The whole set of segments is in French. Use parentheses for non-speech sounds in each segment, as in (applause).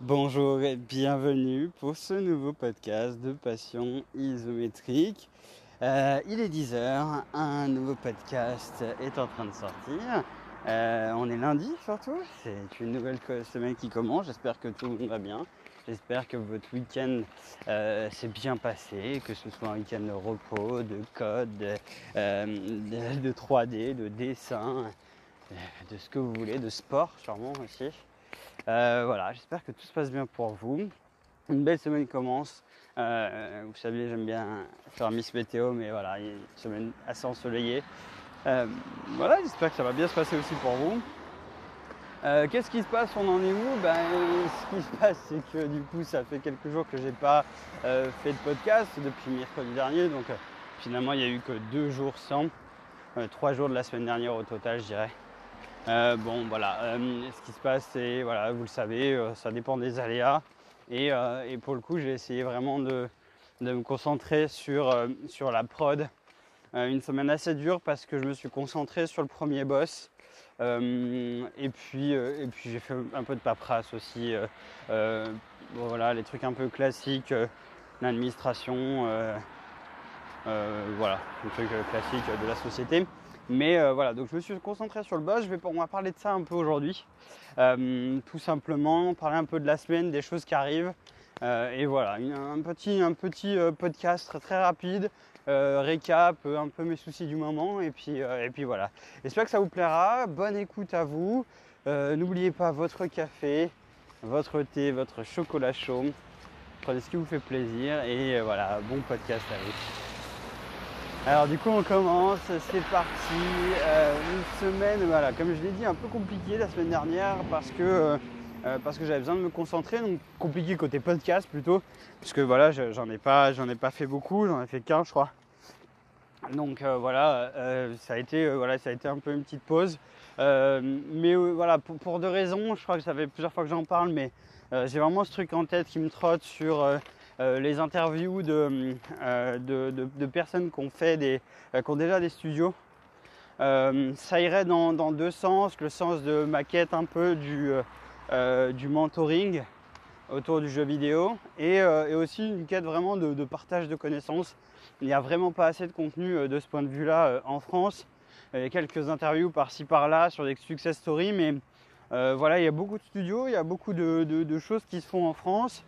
Bonjour et bienvenue pour ce nouveau podcast de Passion isométrique. Euh, il est 10h, un nouveau podcast est en train de sortir. Euh, on est lundi surtout, c'est une nouvelle semaine qui commence, j'espère que tout va bien. J'espère que votre week-end euh, s'est bien passé, que ce soit un week-end de repos, de code, de, de 3D, de dessin, de ce que vous voulez, de sport sûrement aussi. Euh, voilà, j'espère que tout se passe bien pour vous. Une belle semaine commence. Euh, vous savez, j'aime bien faire Miss Météo, mais voilà, il y a une semaine assez ensoleillée. Euh, voilà, j'espère que ça va bien se passer aussi pour vous. Qu'est-ce qui se passe On en est où ben, Ce qui se passe, c'est que du coup, ça fait quelques jours que j'ai pas fait de podcast depuis mercredi dernier. Donc finalement, il n'y a eu que deux jours sans. trois jours de la semaine dernière au total, je dirais. Euh, bon, voilà, euh, ce qui se passe, c'est, voilà, vous le savez, euh, ça dépend des aléas. Et, pour le coup, j'ai essayé vraiment de, me concentrer sur, sur la prod. Une semaine assez dure parce que je me suis concentré sur le premier boss. et puis, et puis j'ai fait un peu de paperasse aussi. voilà, les trucs un peu classiques, l'administration, voilà, les trucs classiques de la société. Mais euh, voilà, donc je me suis concentré sur le boss. Je vais, on va parler de ça un peu aujourd'hui. Euh, tout simplement, parler un peu de la semaine, des choses qui arrivent. Euh, et voilà, un petit, un petit podcast très, rapide, récap, un peu mes soucis du moment. Et puis, et puis voilà. J'espère que ça vous plaira. Bonne écoute à vous. N'oubliez pas votre café, votre thé, votre chocolat chaud. Prenez ce qui vous fait plaisir. Et voilà, bon podcast à vous. Alors du coup on commence, c'est parti. Euh, une semaine, voilà, comme je l'ai dit, un peu compliqué la semaine dernière parce que, euh, euh, j'avais besoin de me concentrer, donc compliqué côté podcast plutôt, puisque voilà, j'en ai j'en ai pas fait beaucoup, j'en ai fait qu'un je crois. Donc voilà, ça a été voilà, ça a été un peu une petite pause. mais voilà, pour, pour, deux raisons, je crois que ça fait plusieurs fois que j'en parle, mais j'ai vraiment ce truc en tête qui me trotte sur euh, les interviews de, euh, de, personnes qui ont, fait des, euh, qui déjà des studios. ça irait dans, deux sens, le sens de ma quête un peu du, du mentoring autour du jeu vidéo et, aussi une quête vraiment de, partage de connaissances. Il n'y a vraiment pas assez de contenu de ce point de vue-là en France. Il y a quelques interviews par-ci par-là sur des success stories, mais voilà, il y a beaucoup de studios, il y a beaucoup de choses qui se font en France.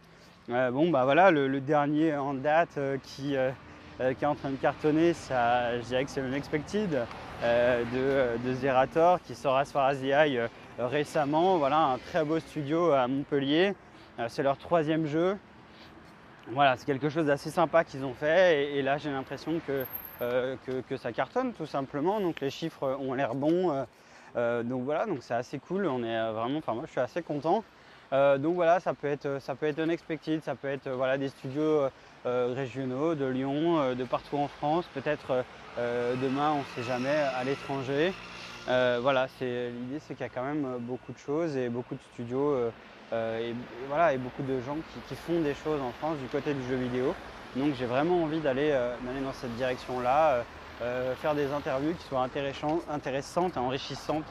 Euh, bon bah voilà, le, dernier en date euh, qui, euh, est en train de cartonner, ça, je dirais que c'est Unexpected de, de, Zerator qui sort as far as the récemment. Voilà, un très beau studio à Montpellier. C'est leur troisième jeu. Voilà, c'est quelque chose d'assez sympa qu'ils ont fait et, là j'ai l'impression que, que, ça cartonne tout simplement. Donc les chiffres ont l'air bons. donc voilà, donc c'est assez cool. On est vraiment, enfin moi je suis assez content. Euh, donc voilà, ça peut être, ça peut unexpected, ça peut être voilà, des studios euh, régionaux de Lyon, de partout en France, peut-être demain, on ne sait jamais, à l'étranger. voilà, l'idée c'est qu'il y a quand même beaucoup de choses et beaucoup de studios et, voilà, et beaucoup de gens qui, font des choses en France du côté du jeu vidéo. Donc j'ai vraiment envie d'aller dans cette direction-là, faire des interviews qui soient intéressantes et enrichissantes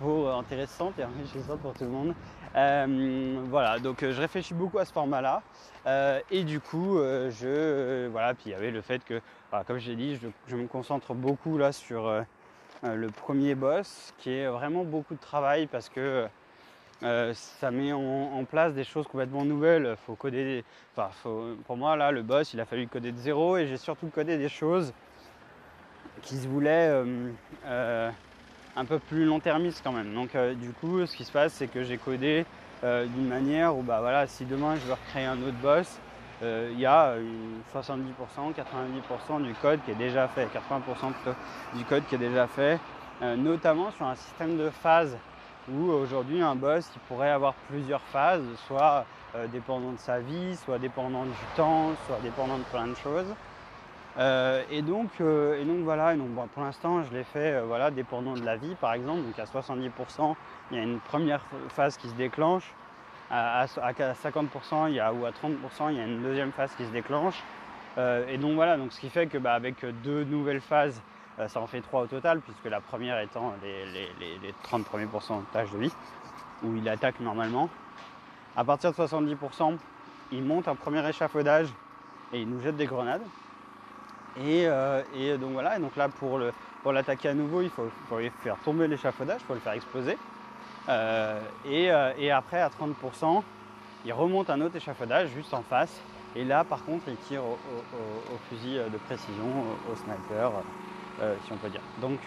pour et enrichissantes pour tout le monde. Euh, voilà, donc euh, je réfléchis beaucoup à ce format-là. Euh, et du coup, je. voilà, puis il y avait le fait que, comme je l'ai dit, je, me concentre beaucoup là sur le premier boss, qui est vraiment beaucoup de travail parce que. Ça met en, place des choses complètement nouvelles. Faut coder, pour moi là, le boss, il a fallu coder de zéro et j'ai surtout codé des choses qui se voulaient un peu plus long-termiste quand même. Donc euh, du coup, ce qui se passe, c'est que j'ai codé euh, d'une manière où bah voilà, si demain je veux recréer un autre boss, euh, il y a 70%, 90% du code qui est déjà fait, 80% du code qui est déjà fait, notamment sur un système de phases où aujourd'hui un boss il pourrait avoir plusieurs phases, soit dépendant de sa vie, soit dépendant du temps, soit dépendant de plein de choses. Euh, et, donc, euh, et donc voilà, donc, pour l'instant je l'ai fait euh, voilà, dépendant de la vie par exemple, donc à 70% il y a une première phase qui se déclenche, à, 50% il y a, ou à 30% il y a une deuxième phase qui se déclenche. et donc voilà, donc ce qui fait que bah, avec deux nouvelles phases ça en fait trois au total, puisque la première étant les, 30 premiers pourcentages de vie, où il attaque normalement. À partir de 70%, il monte un premier échafaudage et il nous jette des grenades. Et, donc voilà, et donc là pour, l'attaquer à nouveau, il faut, faire tomber l'échafaudage, il faut le faire exploser. et, et, après à 30%, il remonte un autre échafaudage juste en face. Et là, par contre, il tire au, fusil de précision, au, sniper, euh, si on peut dire. Donc,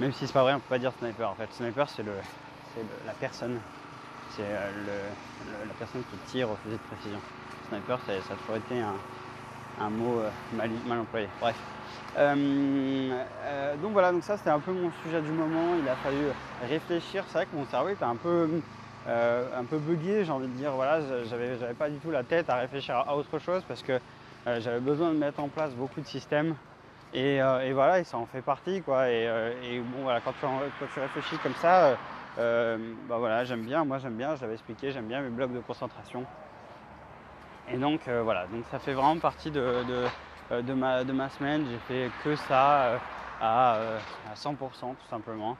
même si c'est pas vrai, on peut pas dire sniper. En fait, sniper, c'est la personne. C'est euh, la personne qui tire au fusil de précision. Sniper, ça, a toujours été un, mot euh, mal, mal, employé. Bref. donc voilà, donc ça c'était un peu mon sujet du moment. Il a fallu réfléchir. C'est vrai que mon cerveau était un peu euh, un peu j'ai envie de dire. Voilà, j'avais, pas du tout la tête à réfléchir à autre chose parce que j'avais besoin de mettre en place beaucoup de systèmes. Et, euh, voilà, et ça en fait partie, quoi. Et, bon, voilà, quand tu, réfléchis comme ça, bah voilà, j'aime bien. Moi, j'aime bien. Je l'avais expliqué, j'aime bien mes blocs de concentration. Et donc voilà, donc ça fait vraiment partie de, ma, de ma semaine. J'ai fait que ça à 100% tout simplement.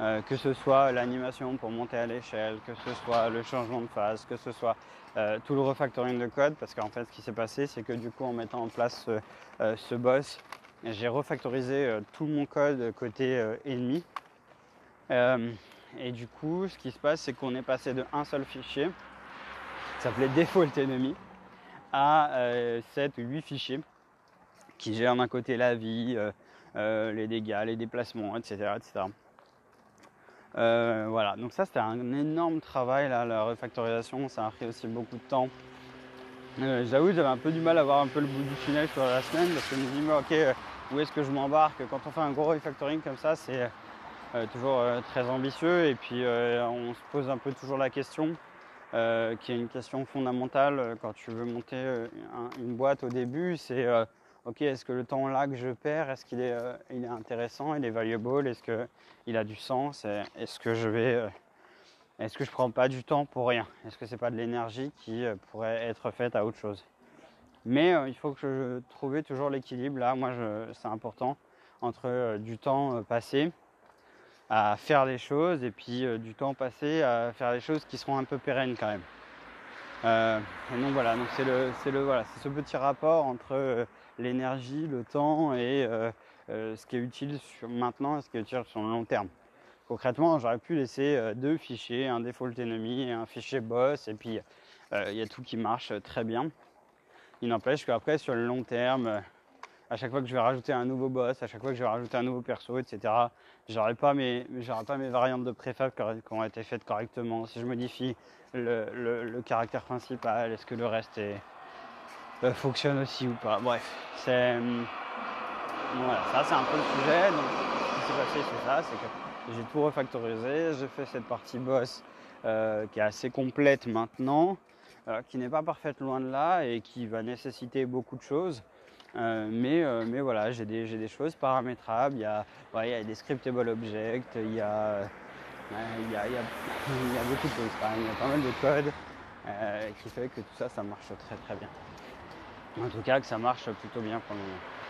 Euh, que ce soit l'animation pour monter à l'échelle, que ce soit le changement de phase, que ce soit euh, tout le refactoring de code, parce qu'en fait ce qui s'est passé c'est que du coup en mettant en place ce, euh, boss, j'ai refactorisé tout mon code côté ennemi. et du coup ce qui se passe c'est qu'on est passé de un seul fichier, qui s'appelait default enemy, à 7 ou 8 fichiers qui gèrent d'un côté la vie, les dégâts, les déplacements, etc. etc. Euh, voilà, donc ça c'était un énorme travail là, la refactorisation, ça a pris aussi beaucoup de temps. Euh, j'avoue j'avais un peu du mal à voir un peu le bout du tunnel sur la semaine parce que je me dis mais ok euh, où est-ce que je m'embarque Quand on fait un gros refactoring comme ça c'est toujours très ambitieux et puis on se pose un peu toujours la question qui est une question fondamentale quand tu veux monter une boîte au début, c'est ok, est-ce que le temps là que je perds, est-ce qu'il est, euh, il est intéressant, il est valuable, est-ce qu'il a du sens, est-ce que je vais, euh, est-ce que je prends pas du temps pour rien, est-ce que c'est pas de l'énergie qui euh, pourrait être faite à autre chose? Mais il faut que je trouve toujours l'équilibre là, moi c'est important entre du temps passé à faire des choses et puis du temps passé à faire des choses qui seront un peu pérennes quand même. donc voilà, donc c'est le, le voilà, c'est ce petit rapport entre l'énergie, le temps et euh, euh, ce qui est utile sur maintenant et ce qui est utile sur le long terme. Concrètement, j'aurais pu laisser euh, deux fichiers, un default enemy et un fichier boss, et puis il y a tout qui marche très bien. Il n'empêche qu'après, sur le long terme, à chaque fois que je vais rajouter un nouveau boss, à chaque fois que je vais rajouter un nouveau perso, etc., j'aurai pas mes, pas mes variantes de préfab qui ont été faites correctement. Si je modifie le caractère principal, est-ce que le reste est, euh, fonctionne aussi ou pas? Bref, c'est. Euh, voilà, ça c'est un peu le sujet. Donc, ce qui s'est passé, c'est ça c'est que j'ai tout refactorisé. J'ai fait cette partie boss euh, qui est assez complète maintenant, qui n'est pas parfaite loin de là et qui va nécessiter beaucoup de choses. mais, mais voilà, j'ai des, des, choses paramétrables. Il y, a, il y a des scriptable objects, il y a, il y a, il y a, (laughs) il y a beaucoup de choses Il y a pas mal de code qui fait que tout ça, ça marche très très bien. En tout cas, que ça marche plutôt bien pour le moment.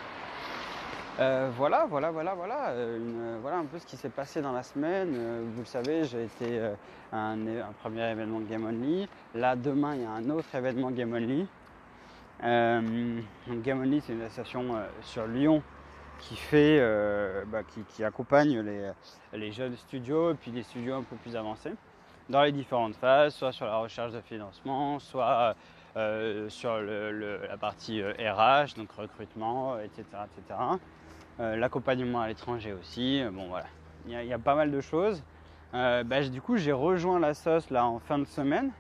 Euh, voilà, voilà, voilà, voilà, euh, voilà un peu ce qui s'est passé dans la semaine. Euh, vous le savez, j'ai été à un, premier événement Game Only. Là, demain, il y a un autre événement Game Only. Game Only, c'est une association sur Lyon qui fait, bah, qui, accompagne les, jeunes studios et puis les studios un peu plus avancés dans les différentes phases, soit sur la recherche de financement, soit euh, sur la partie RH, euh, donc recrutement, etc. etc. Euh, l'accompagnement à l'étranger aussi. Bon voilà, il y, a pas mal de choses. Bah, du coup, j'ai rejoint la sauce là en fin de semaine.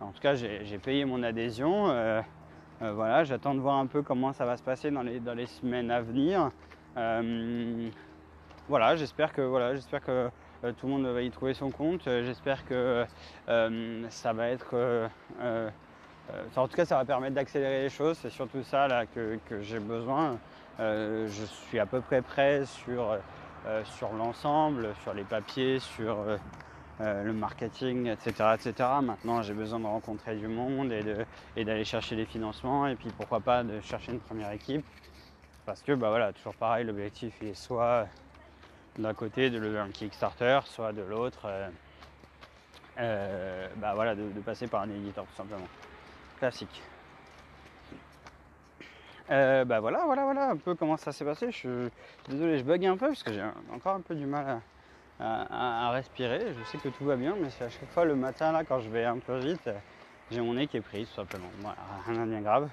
En tout cas, j'ai payé mon adhésion. voilà, j'attends de voir un peu comment ça va se passer dans les, semaines à venir. voilà, j'espère que voilà, j'espère que tout le monde va y trouver son compte. j'espère que ça va être euh, en tout cas, ça va permettre d'accélérer les choses. C'est surtout ça là, que, j'ai besoin. Euh, je suis à peu près prêt sur, euh, sur l'ensemble, sur les papiers, sur le marketing, etc., etc. Maintenant, j'ai besoin de rencontrer du monde et, d'aller chercher les financements et puis pourquoi pas de chercher une première équipe. Parce que bah voilà, toujours pareil, l'objectif est soit d'un côté de lever un Kickstarter, soit de l'autre, euh, euh, bah voilà, de, passer par un éditeur tout simplement. Classique. Euh, bah voilà, voilà, voilà un peu comment ça s'est passé. Je suis désolé, je bug un peu parce que j'ai encore un peu du mal à, respirer. Je sais que tout va bien, mais c'est à chaque fois le matin là quand je vais un peu vite, j'ai mon nez qui est pris tout simplement. Voilà, rien de bien grave.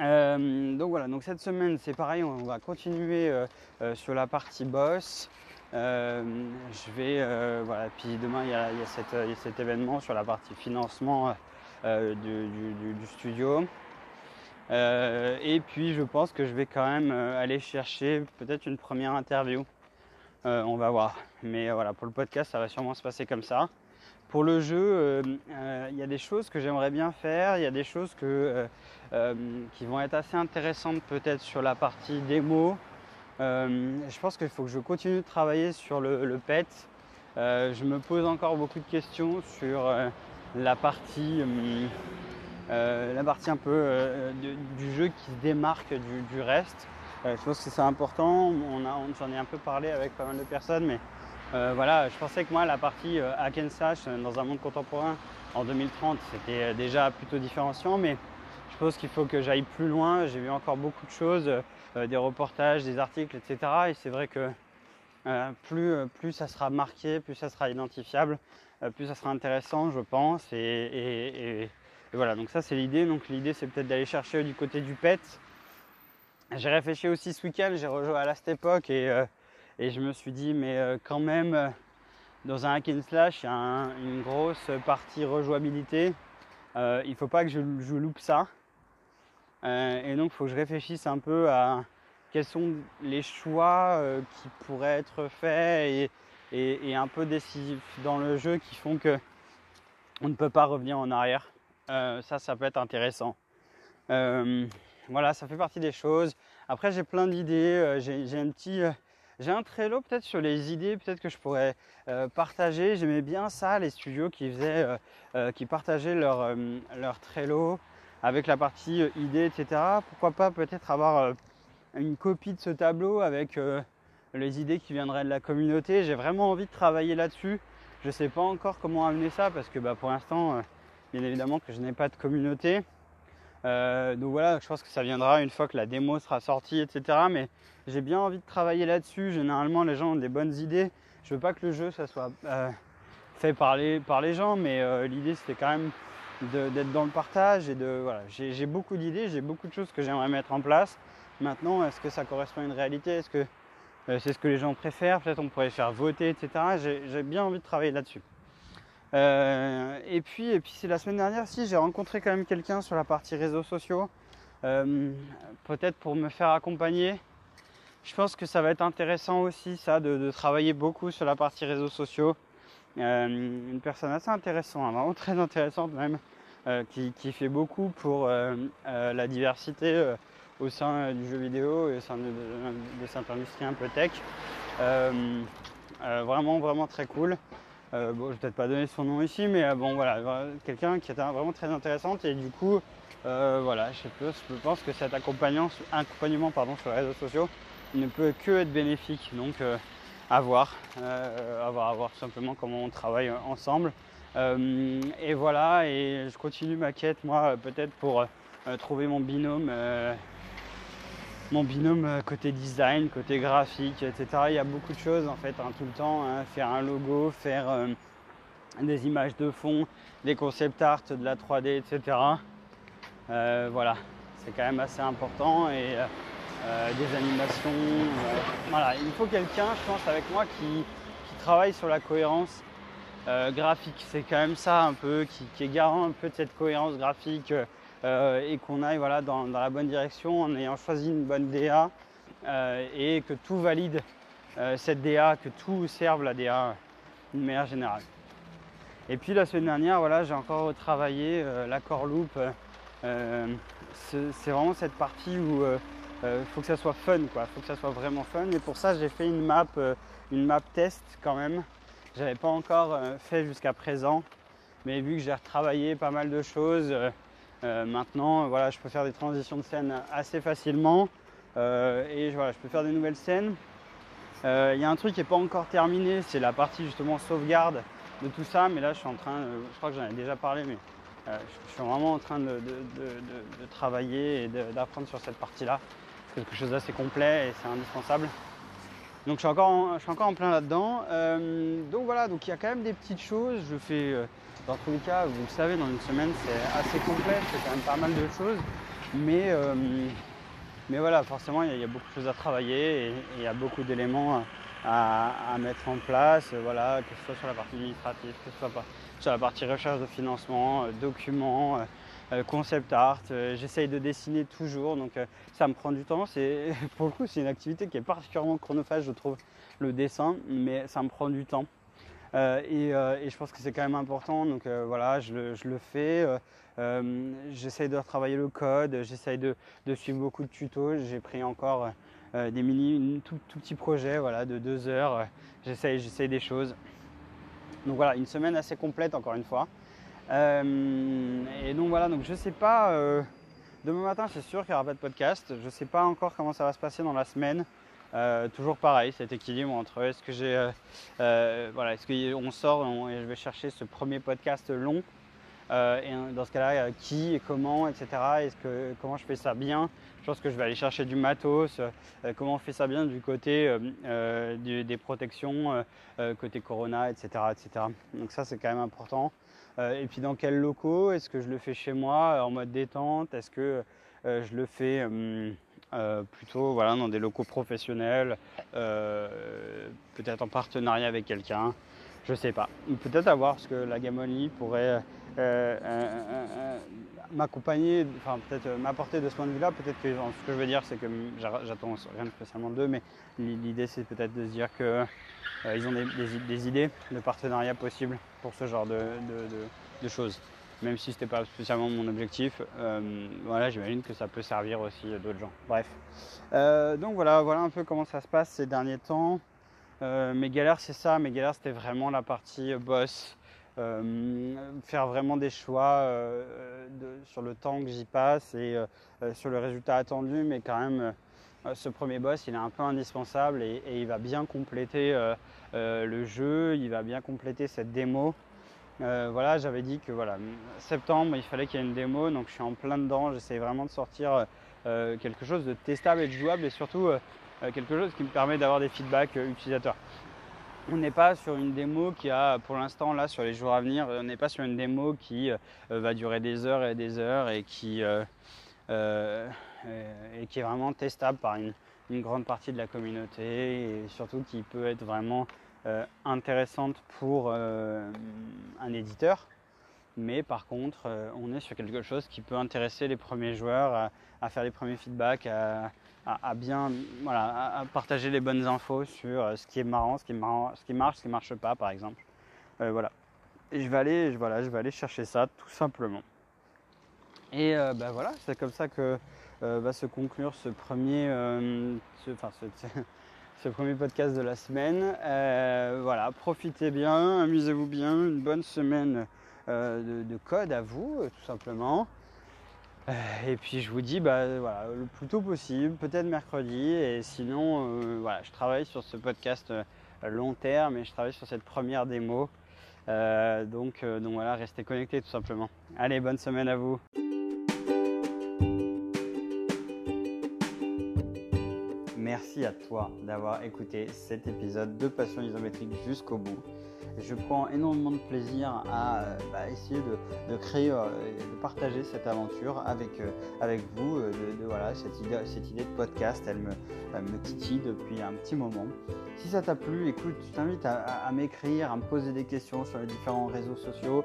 Euh, donc voilà, donc cette semaine c'est pareil, on va continuer euh, sur la partie boss. je vais, voilà, puis demain il y, a, cet événement sur la partie financement du, studio. Et puis je pense que je vais quand même aller chercher peut-être une première interview. on va voir. Mais voilà, pour le podcast, ça va sûrement se passer comme ça. Pour le jeu, euh, euh, il y a des choses que j'aimerais bien faire, il y a des choses euh, qui vont être assez intéressantes peut-être sur la partie démo. je pense qu'il faut que je continue de travailler sur le, PET. je me pose encore beaucoup de questions sur la partie, la partie un peu du jeu qui se démarque du, reste. je pense que c'est important. On, j'en ai un peu parlé avec pas mal de personnes, mais euh, voilà, je pensais que moi, la partie euh, hack and slash euh, dans un monde contemporain en 2030, c'était déjà plutôt différenciant, mais je pense qu'il faut que j'aille plus loin. J'ai vu encore beaucoup de choses, des reportages, des articles, etc. Et c'est vrai que plus, ça sera marqué, plus ça sera identifiable, plus ça sera intéressant, je pense. Voilà, donc ça c'est l'idée. Donc l'idée c'est peut-être d'aller chercher du côté du PET. J'ai réfléchi aussi ce week-end, j'ai rejoint à Last Epoch et et je me suis dit, mais euh, quand même, euh, dans un hack and slash, il y a une grosse partie rejouabilité. Euh, il ne faut pas que je, loupe ça. et donc, il faut que je réfléchisse un peu à quels sont les choix qui pourraient être faits et, un peu décisifs dans le jeu qui font que on ne peut pas revenir en arrière. Ça, ça peut être intéressant. voilà, ça fait partie des choses. Après, j'ai plein d'idées. j'ai un petit j'ai un Trello peut-être sur les idées, peut-être que je pourrais euh, partager. J'aimais bien ça, les studios qui faisaient, euh, euh, qui partageaient leur, leur Trello avec la partie idées, etc. Pourquoi pas peut-être avoir une copie de ce tableau avec les idées qui viendraient de la communauté. J'ai vraiment envie de travailler là-dessus. Je ne sais pas encore comment amener ça parce que bah, pour l'instant, bien évidemment que je n'ai pas de communauté. Euh, donc voilà, je pense que ça viendra une fois que la démo sera sortie, etc. Mais j'ai bien envie de travailler là-dessus. Généralement, les gens ont des bonnes idées. Je veux pas que le jeu, ça soit euh, fait par les, par les gens, mais euh, l'idée, c'était quand même d'être dans le partage et de voilà. J'ai beaucoup d'idées, j'ai beaucoup de choses que j'aimerais mettre en place. Maintenant, est-ce que ça correspond à une réalité? Est-ce que c'est ce que les gens préfèrent? Peut-être on pourrait faire voter, etc. J'ai bien envie de travailler là-dessus. Euh, et puis, et puis c'est la semaine dernière, si j'ai rencontré quand même quelqu'un sur la partie réseaux sociaux, euh, peut-être pour me faire accompagner. Je pense que ça va être intéressant aussi, ça, de, travailler beaucoup sur la partie réseaux sociaux. Euh, une personne assez intéressante, vraiment (laughs) très intéressante même, qui, fait beaucoup pour la diversité au sein du jeu vidéo et au sein de, de cette industrie un peu tech. vraiment, vraiment très cool. Euh, bon, je vais peut-être pas donner son nom ici, mais euh, bon voilà, quelqu'un qui était vraiment très intéressante et du coup, euh, voilà, je, pense que cet accompagnement, pardon, sur les réseaux sociaux ne peut que être bénéfique. Donc à voir, à voir, simplement comment on travaille ensemble. et voilà, et je continue ma quête moi peut-être pour trouver mon binôme mon binôme euh, côté design, côté graphique, etc. Il y a beaucoup de choses en fait hein, tout le temps. Hein. faire un logo, faire euh, des images de fond, des concept art, de la 3D, etc. Euh, voilà, c'est quand même assez important et des animations. voilà, il faut quelqu'un, je pense, avec moi qui, travaille sur la cohérence graphique. C'est quand même ça un peu, qui, est garant un peu de cette cohérence graphique et qu'on aille voilà, dans, la bonne direction en ayant choisi une bonne DA euh, et que tout valide euh, cette DA, que tout serve la DA d'une manière générale. Et puis la semaine dernière, voilà, j'ai encore retravaillé l'accord loop. c'est vraiment cette partie où il faut que ça soit fun, quoi. faut que ça soit vraiment fun. Et pour ça, j'ai fait une map, une map test quand même. J'avais pas encore fait jusqu'à présent, mais vu que j'ai retravaillé pas mal de choses, euh, maintenant, voilà, je peux faire des transitions de scène assez facilement. et voilà, je peux faire des nouvelles scènes. Il y a un truc qui n'est pas encore terminé, c'est la partie justement sauvegarde de tout ça, mais là je suis en train, je crois que j'en ai déjà parlé, mais je suis vraiment en train de, travailler et d'apprendre sur cette partie-là. C'est quelque chose d'assez complet et c'est indispensable. Donc je suis encore en, je suis encore en plein là-dedans. Euh, donc voilà, donc il y a quand même des petites choses. Je fais, euh, dans tous les cas, vous le savez, dans une semaine c'est assez complet, c'est quand même pas mal de choses. Mais, euh, mais voilà, forcément il y, a beaucoup de choses à travailler et, il y a beaucoup d'éléments à, mettre en place. Voilà, que ce soit sur la partie administrative, que ce soit sur la partie recherche de financement, documents. Euh, concept art, euh, j'essaye de dessiner toujours, donc euh, ça me prend du temps. (laughs) Pour le coup, c'est une activité qui est particulièrement chronophage, je trouve, le dessin, mais ça me prend du temps. Et, je pense que c'est quand même important, donc voilà, je le, fais. j'essaye de retravailler le code, j'essaye de, suivre beaucoup de tutos. J'ai pris encore des mini, tout, tout petit projet voilà, de deux heures. j'essaye, j'essaye des choses. Donc voilà, une semaine assez complète encore une fois. Euh, et donc voilà, donc je sais pas. Euh, demain matin, c'est sûr qu'il n'y aura pas de podcast. Je sais pas encore comment ça va se passer dans la semaine. Euh, toujours pareil, cet équilibre entre est-ce que j'ai, voilà, est-ce qu'on sort et je vais chercher ce premier podcast long. dans ce cas-là, qui et comment, etc. Est-ce que comment je fais ça bien Je pense que je vais aller chercher du matos. comment on fait ça bien du côté des protections, côté Corona, etc., etc. Donc ça, c'est quand même important. Euh, et puis dans quels locaux Est-ce que je le fais chez moi en mode détente? Est-ce que euh, je le fais euh, plutôt voilà, dans des locaux professionnels, peut-être en partenariat avec quelqu'un je sais pas. Peut-être à voir parce que la Gamoni pourrait m'accompagner, enfin peut-être m'apporter de ce point de vue-là. Peut-être que ce que je veux dire, c'est que j'attends rien spécialement d'eux, mais l'idée c'est peut-être de se dire qu'ils ont des, idées de partenariat possibles pour ce genre de, choses. Même si ce n'était pas spécialement mon objectif, euh, voilà, j'imagine que ça peut servir aussi d'autres gens. Bref. Euh, donc voilà, voilà un peu comment ça se passe ces derniers temps. Euh, mes galères, c'est ça. Mes galères, c'était vraiment la partie boss. faire vraiment des choix sur le temps que j'y passe et sur le résultat attendu, mais quand même, ce premier boss, il est un peu indispensable et il va bien compléter le jeu, il va bien compléter cette démo. Euh, voilà, j'avais dit que voilà, septembre, il fallait qu'il y ait une démo, donc je suis en plein dedans. J'essaie vraiment de sortir euh, quelque chose de testable et de jouable et surtout quelque chose qui me permet d'avoir des feedbacks utilisateurs. On n'est pas sur une démo qui a, pour l'instant, là, sur les jours à venir, on n'est pas sur une démo qui va durer des heures et des heures et qui, et est vraiment testable par une, une, grande partie de la communauté et surtout qui peut être vraiment euh, intéressante pour euh, un éditeur. Mais par contre, euh, on est sur quelque chose qui peut intéresser les premiers joueurs à, faire les premiers feedbacks, à, bien voilà, à partager les bonnes infos sur ce qui est marrant, ce qui, est marrant, ce qui marche, ce qui marche pas, par exemple. voilà. Et je vais aller, voilà, je vais aller chercher ça tout simplement. Et ben voilà, c'est comme ça que va se conclure ce premier, ce premier podcast de la semaine. Euh, voilà, profitez bien, amusez-vous bien, une bonne semaine euh, de, code à vous, euh, tout simplement. et puis je vous dis bah, le plus tôt possible, peut-être mercredi. Et sinon, voilà, je travaille sur ce podcast long terme et je travaille sur cette première démo. donc, donc voilà, restez connectés tout simplement. Allez, bonne semaine à vous. Merci à toi d'avoir écouté cet épisode de Passion isométrique jusqu'au bout. Je prends énormément de plaisir à euh, bah, essayer de, créer euh, de partager cette aventure avec, euh, avec vous. De, voilà, cette, idée, cette idée de podcast, elle me, titille depuis un petit moment. Si ça t'a plu, écoute, je t'invite à, m'écrire, à me poser des questions sur les différents réseaux sociaux,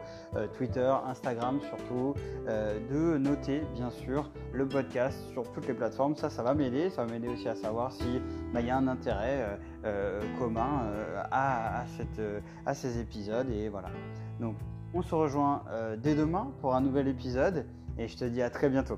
Twitter, Instagram surtout, de noter bien sûr le podcast sur toutes les plateformes. Ça, ça va m'aider. Ça va m'aider aussi à savoir s'il bah, y a un intérêt commun à, à, cette, à ces épisodes. Et voilà. Donc, on se rejoint dès demain pour un nouvel épisode. Et je te dis à très bientôt.